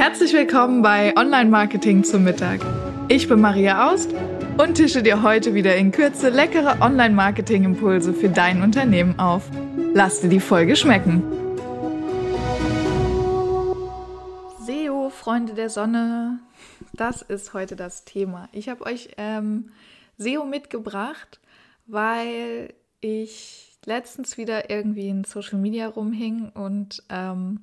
Herzlich willkommen bei Online Marketing zum Mittag. Ich bin Maria Aust und tische dir heute wieder in Kürze leckere Online Marketing Impulse für dein Unternehmen auf. Lass dir die Folge schmecken. SEO, Freunde der Sonne, das ist heute das Thema. Ich habe euch ähm, SEO mitgebracht, weil ich letztens wieder irgendwie in Social Media rumhing und ähm,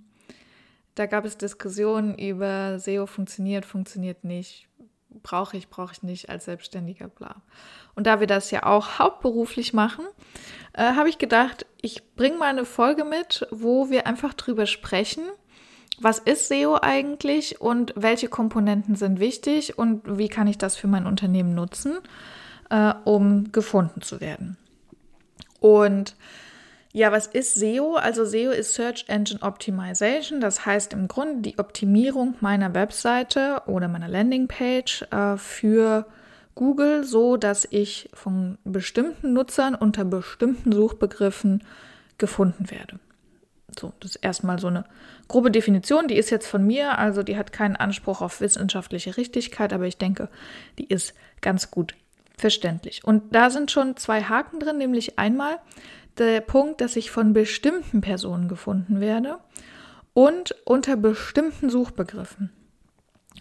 da gab es Diskussionen über SEO funktioniert, funktioniert nicht, brauche ich, brauche ich nicht als Selbstständiger, bla. Und da wir das ja auch hauptberuflich machen, äh, habe ich gedacht, ich bringe mal eine Folge mit, wo wir einfach drüber sprechen, was ist SEO eigentlich und welche Komponenten sind wichtig und wie kann ich das für mein Unternehmen nutzen, äh, um gefunden zu werden. Und ja, was ist SEO? Also SEO ist Search Engine Optimization. Das heißt im Grunde die Optimierung meiner Webseite oder meiner Landingpage äh, für Google, so dass ich von bestimmten Nutzern unter bestimmten Suchbegriffen gefunden werde. So, das ist erstmal so eine grobe Definition. Die ist jetzt von mir, also die hat keinen Anspruch auf wissenschaftliche Richtigkeit, aber ich denke, die ist ganz gut verständlich. Und da sind schon zwei Haken drin, nämlich einmal der Punkt, dass ich von bestimmten Personen gefunden werde und unter bestimmten Suchbegriffen.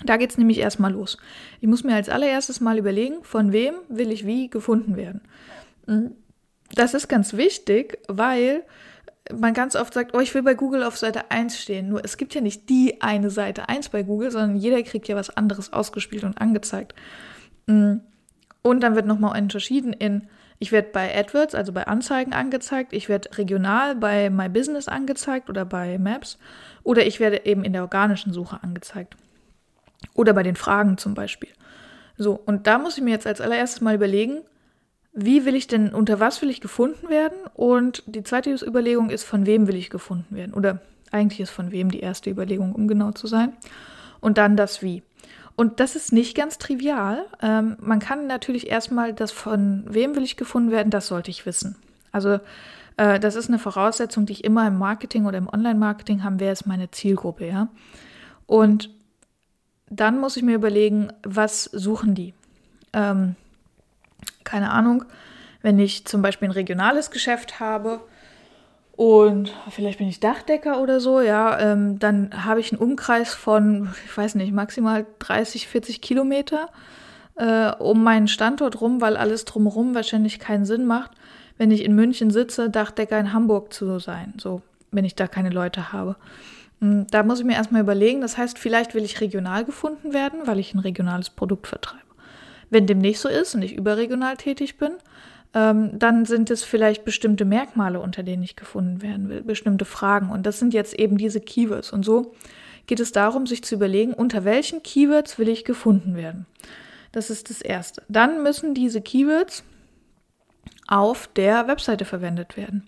Da geht es nämlich erstmal los. Ich muss mir als allererstes mal überlegen, von wem will ich wie gefunden werden. Hm, das ist ganz wichtig, weil man ganz oft sagt, oh, ich will bei Google auf Seite 1 stehen. Nur es gibt ja nicht die eine Seite 1 bei Google, sondern jeder kriegt ja was anderes ausgespielt und angezeigt. Hm, und dann wird nochmal unterschieden in ich werde bei AdWords, also bei Anzeigen angezeigt. Ich werde regional bei My Business angezeigt oder bei Maps. Oder ich werde eben in der organischen Suche angezeigt. Oder bei den Fragen zum Beispiel. So, und da muss ich mir jetzt als allererstes mal überlegen, wie will ich denn, unter was will ich gefunden werden? Und die zweite Überlegung ist, von wem will ich gefunden werden? Oder eigentlich ist von wem die erste Überlegung, um genau zu sein. Und dann das Wie. Und das ist nicht ganz trivial. Ähm, man kann natürlich erstmal das von wem will ich gefunden werden, das sollte ich wissen. Also äh, das ist eine Voraussetzung, die ich immer im Marketing oder im Online-Marketing habe, wer ist meine Zielgruppe, ja. Und dann muss ich mir überlegen, was suchen die? Ähm, keine Ahnung, wenn ich zum Beispiel ein regionales Geschäft habe, und vielleicht bin ich Dachdecker oder so, ja, ähm, dann habe ich einen Umkreis von, ich weiß nicht, maximal 30, 40 Kilometer äh, um meinen Standort rum, weil alles drumherum wahrscheinlich keinen Sinn macht, wenn ich in München sitze, Dachdecker in Hamburg zu sein, so, wenn ich da keine Leute habe. Hm, da muss ich mir erstmal überlegen, das heißt, vielleicht will ich regional gefunden werden, weil ich ein regionales Produkt vertreibe. Wenn dem nicht so ist und ich überregional tätig bin, ähm, dann sind es vielleicht bestimmte Merkmale, unter denen ich gefunden werden will, bestimmte Fragen. Und das sind jetzt eben diese Keywords. Und so geht es darum, sich zu überlegen, unter welchen Keywords will ich gefunden werden. Das ist das Erste. Dann müssen diese Keywords auf der Webseite verwendet werden.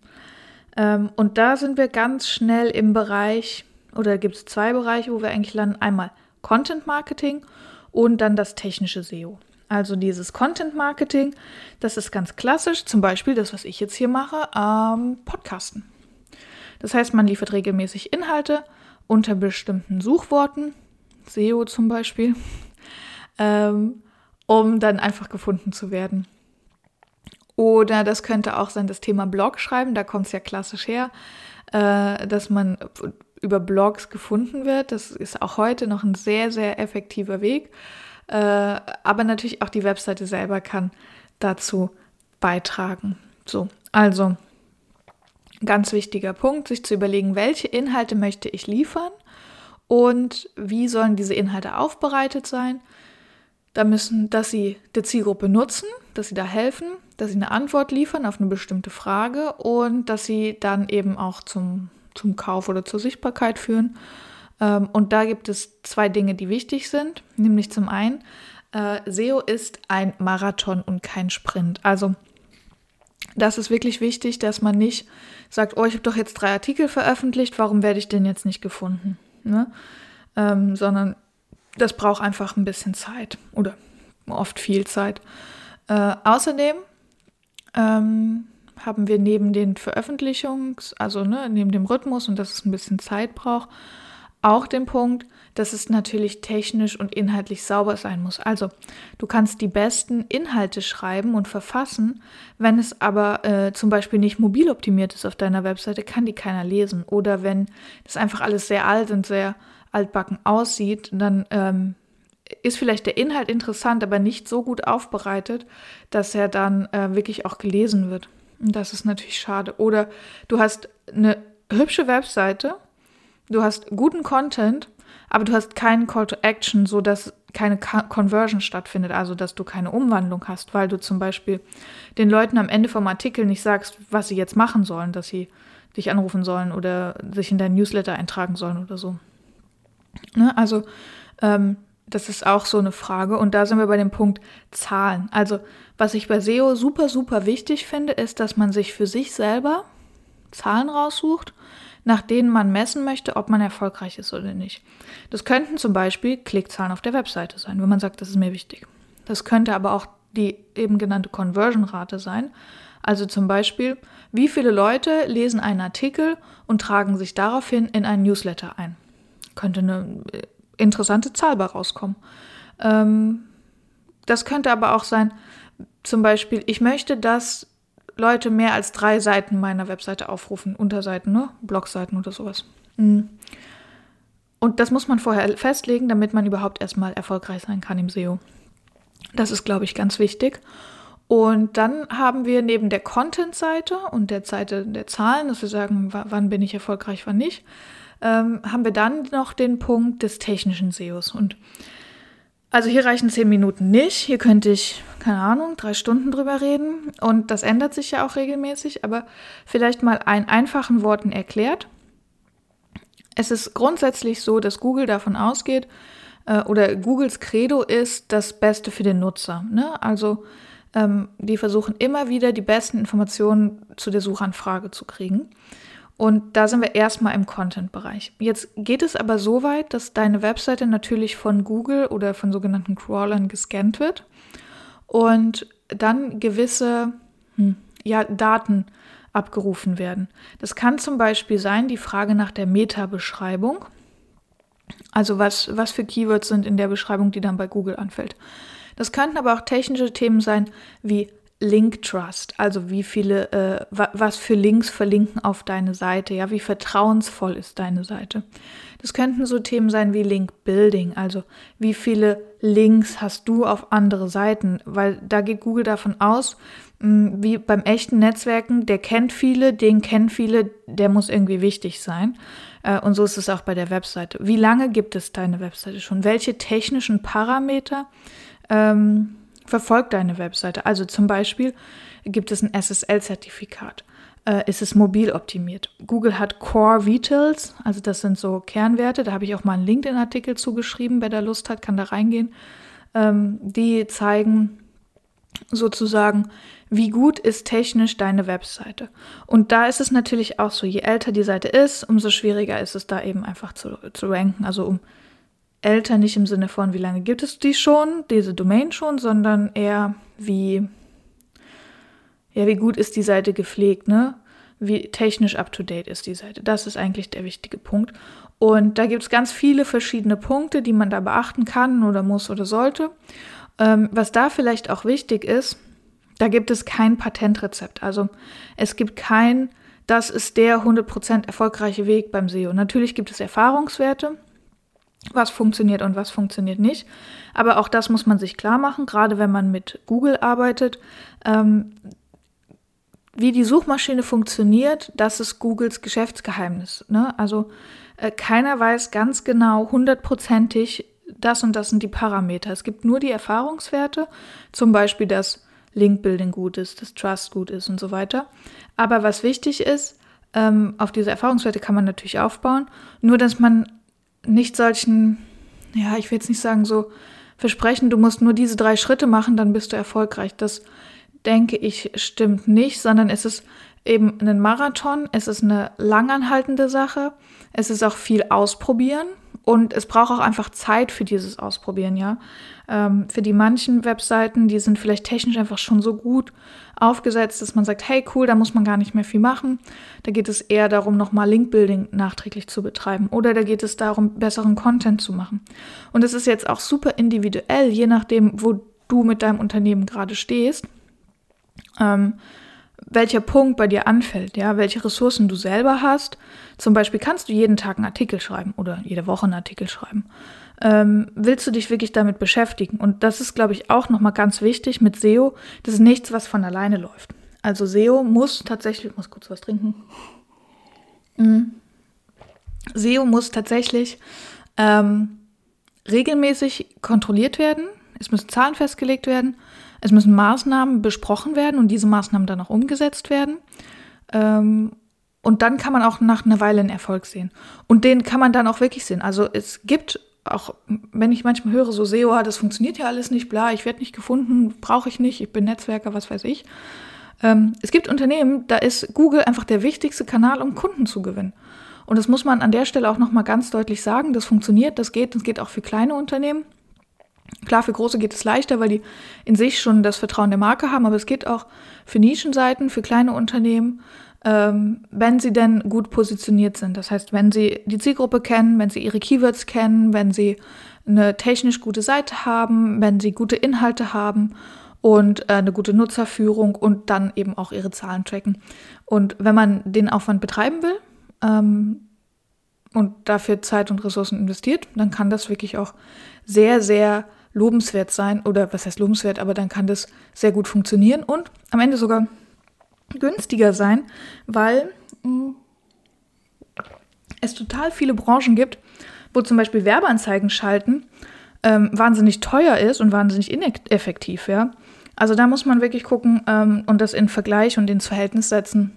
Ähm, und da sind wir ganz schnell im Bereich, oder gibt es zwei Bereiche, wo wir eigentlich landen. Einmal Content Marketing und dann das technische SEO. Also dieses Content Marketing, das ist ganz klassisch, zum Beispiel das, was ich jetzt hier mache, ähm, Podcasten. Das heißt, man liefert regelmäßig Inhalte unter bestimmten Suchworten, SEO zum Beispiel, ähm, um dann einfach gefunden zu werden. Oder das könnte auch sein, das Thema Blog schreiben, da kommt es ja klassisch her, äh, dass man über Blogs gefunden wird. Das ist auch heute noch ein sehr, sehr effektiver Weg. Äh, aber natürlich auch die Webseite selber kann dazu beitragen. So, also ganz wichtiger Punkt, sich zu überlegen, welche Inhalte möchte ich liefern und wie sollen diese Inhalte aufbereitet sein. Da müssen, dass sie der Zielgruppe nutzen, dass sie da helfen, dass sie eine Antwort liefern auf eine bestimmte Frage und dass sie dann eben auch zum, zum Kauf oder zur Sichtbarkeit führen und da gibt es zwei Dinge, die wichtig sind. Nämlich zum einen, äh, SEO ist ein Marathon und kein Sprint. Also das ist wirklich wichtig, dass man nicht sagt, oh, ich habe doch jetzt drei Artikel veröffentlicht, warum werde ich denn jetzt nicht gefunden? Ne? Ähm, sondern das braucht einfach ein bisschen Zeit oder oft viel Zeit. Äh, außerdem ähm, haben wir neben den Veröffentlichungs-, also ne, neben dem Rhythmus und dass es ein bisschen Zeit braucht, auch den Punkt, dass es natürlich technisch und inhaltlich sauber sein muss. Also du kannst die besten Inhalte schreiben und verfassen, wenn es aber äh, zum Beispiel nicht mobil optimiert ist auf deiner Webseite, kann die keiner lesen. Oder wenn das einfach alles sehr alt und sehr altbacken aussieht, dann ähm, ist vielleicht der Inhalt interessant, aber nicht so gut aufbereitet, dass er dann äh, wirklich auch gelesen wird. Und das ist natürlich schade. Oder du hast eine hübsche Webseite, du hast guten Content, aber du hast keinen Call to Action, so dass keine Conversion stattfindet, also dass du keine Umwandlung hast, weil du zum Beispiel den Leuten am Ende vom Artikel nicht sagst, was sie jetzt machen sollen, dass sie dich anrufen sollen oder sich in dein Newsletter eintragen sollen oder so. Ne? Also ähm, das ist auch so eine Frage. Und da sind wir bei dem Punkt Zahlen. Also was ich bei SEO super, super wichtig finde, ist, dass man sich für sich selber Zahlen raussucht, nach denen man messen möchte, ob man erfolgreich ist oder nicht. Das könnten zum Beispiel Klickzahlen auf der Webseite sein, wenn man sagt, das ist mir wichtig. Das könnte aber auch die eben genannte Conversion-Rate sein. Also zum Beispiel, wie viele Leute lesen einen Artikel und tragen sich daraufhin in einen Newsletter ein. Könnte eine äh, interessante Zahl bei rauskommen. Ähm, das könnte aber auch sein, zum Beispiel, ich möchte, dass Leute mehr als drei Seiten meiner Webseite aufrufen, Unterseiten, ne? Blogseiten oder sowas. Mhm. Und das muss man vorher festlegen, damit man überhaupt erstmal erfolgreich sein kann im SEO. Das ist, glaube ich, ganz wichtig. Und dann haben wir neben der Content-Seite und der Seite der Zahlen, dass wir sagen, wann bin ich erfolgreich, wann nicht, ähm, haben wir dann noch den Punkt des technischen SEOs. Und also hier reichen zehn Minuten nicht. Hier könnte ich, keine Ahnung, drei Stunden drüber reden. Und das ändert sich ja auch regelmäßig. Aber vielleicht mal in einfachen Worten erklärt. Es ist grundsätzlich so, dass Google davon ausgeht, äh, oder Googles Credo ist das Beste für den Nutzer. Ne? Also ähm, die versuchen immer wieder die besten Informationen zu der Suchanfrage zu kriegen. Und da sind wir erstmal im Content-Bereich. Jetzt geht es aber so weit, dass deine Webseite natürlich von Google oder von sogenannten Crawlern gescannt wird und dann gewisse hm, ja, Daten abgerufen werden. Das kann zum Beispiel sein die Frage nach der Meta-Beschreibung. Also was, was für Keywords sind in der Beschreibung, die dann bei Google anfällt. Das könnten aber auch technische Themen sein wie Link Trust, also wie viele, äh, was für Links verlinken auf deine Seite, ja, wie vertrauensvoll ist deine Seite. Das könnten so Themen sein wie Link Building, also wie viele Links hast du auf andere Seiten, weil da geht Google davon aus, mh, hm, wie beim echten Netzwerken, der kennt viele, den kennen viele, der muss irgendwie wichtig sein. Äh, und so ist es auch bei der Webseite. Wie lange gibt es deine Webseite schon? Welche technischen Parameter ähm, verfolgt deine Webseite. Also zum Beispiel gibt es ein SSL-Zertifikat. Äh, ist es mobil optimiert? Google hat Core Vitals, also das sind so Kernwerte. Da habe ich auch mal einen LinkedIn-Artikel zugeschrieben. Wer da Lust hat, kann da reingehen. Ähm, die zeigen sozusagen, wie gut ist technisch deine Webseite. Und da ist es natürlich auch so, je älter die Seite ist, umso schwieriger ist es da eben einfach zu, zu ranken. Also um älter nicht im Sinne von, wie lange gibt es die schon, diese Domain schon, sondern eher wie, ja, wie gut ist die Seite gepflegt, ne? Wie technisch up-to-date ist die Seite. Das ist eigentlich der wichtige Punkt. Und da gibt es ganz viele verschiedene Punkte, die man da beachten kann oder muss oder sollte. Ähm, was da vielleicht auch wichtig ist, da gibt es kein Patentrezept. Also es gibt kein, das ist der 100% erfolgreiche Weg beim SEO. Natürlich gibt es Erfahrungswerte, was funktioniert und was funktioniert nicht. Aber auch das muss man sich klar machen, gerade wenn man mit Google arbeitet. Ähm, wie die Suchmaschine funktioniert, das ist Googles Geschäftsgeheimnis. Ne? Also äh, keiner weiß ganz genau hundertprozentig, das und das sind die Parameter. Es gibt nur die Erfahrungswerte, zum Beispiel, dass Link-Building gut ist, dass Trust gut ist und so weiter. Aber was wichtig ist, ähm, auf diese Erfahrungswerte kann man natürlich aufbauen, nur dass man nicht solchen, ja, ich will jetzt nicht sagen so versprechen, du musst nur diese drei Schritte machen, dann bist du erfolgreich. Das denke ich stimmt nicht, sondern es ist eben ein Marathon, es ist eine langanhaltende Sache, es ist auch viel ausprobieren und es braucht auch einfach Zeit für dieses Ausprobieren, ja. Ähm, für die manchen Webseiten, die sind vielleicht technisch einfach schon so gut aufgesetzt, dass man sagt, hey cool, da muss man gar nicht mehr viel machen. Da geht es eher darum, nochmal Linkbuilding nachträglich zu betreiben. Oder da geht es darum, besseren Content zu machen. Und es ist jetzt auch super individuell, je nachdem, wo du mit deinem Unternehmen gerade stehst. Ähm, welcher Punkt bei dir anfällt, ja, welche Ressourcen du selber hast. Zum Beispiel kannst du jeden Tag einen Artikel schreiben oder jede Woche einen Artikel schreiben. Ähm, willst du dich wirklich damit beschäftigen? Und das ist, glaube ich, auch nochmal ganz wichtig mit SEO. Das ist nichts, was von alleine läuft. Also SEO muss tatsächlich, ich muss kurz was trinken. Mhm. SEO muss tatsächlich ähm, regelmäßig kontrolliert werden. Es müssen Zahlen festgelegt werden es müssen Maßnahmen besprochen werden und diese Maßnahmen dann auch umgesetzt werden. Ähm, und dann kann man auch nach einer Weile einen Erfolg sehen. Und den kann man dann auch wirklich sehen. Also es gibt auch, wenn ich manchmal höre, so SEO, ah, das funktioniert ja alles nicht, bla, ich werde nicht gefunden, brauche ich nicht, ich bin Netzwerker, was weiß ich. Ähm, es gibt Unternehmen, da ist Google einfach der wichtigste Kanal, um Kunden zu gewinnen. Und das muss man an der Stelle auch nochmal ganz deutlich sagen. Das funktioniert, das geht, das geht auch für kleine Unternehmen. Klar, für große geht es leichter, weil die in sich schon das Vertrauen der Marke haben, aber es geht auch für Nischenseiten, für kleine Unternehmen, ähm, wenn sie denn gut positioniert sind. Das heißt, wenn sie die Zielgruppe kennen, wenn sie ihre Keywords kennen, wenn sie eine technisch gute Seite haben, wenn sie gute Inhalte haben und äh, eine gute Nutzerführung und dann eben auch ihre Zahlen tracken. Und wenn man den Aufwand betreiben will, ähm, und dafür Zeit und Ressourcen investiert, dann kann das wirklich auch sehr, sehr lobenswert sein oder was heißt lobenswert, aber dann kann das sehr gut funktionieren und am Ende sogar günstiger sein, weil mh, mm, es total viele Branchen gibt, wo zum Beispiel Werbeanzeigen schalten ähm, wahnsinnig teuer ist und wahnsinnig ineffektiv, ja. Also da muss man wirklich gucken ähm, und das in Vergleich und ins Verhältnis setzen,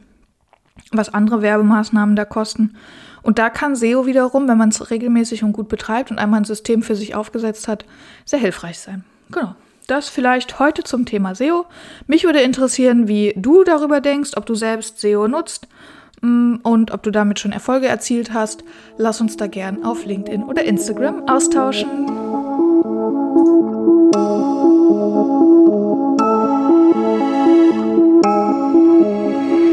was andere Werbemaßnahmen da kosten. Und da kann SEO wiederum, wenn man es regelmäßig und gut betreibt und einmal ein System für sich aufgesetzt hat, sehr hilfreich sein. Genau. Das vielleicht heute zum Thema SEO. Mich würde interessieren, wie du darüber denkst, ob du selbst SEO nutzt mm, und ob du damit schon Erfolge erzielt hast. Lass uns da gern auf LinkedIn oder Instagram austauschen.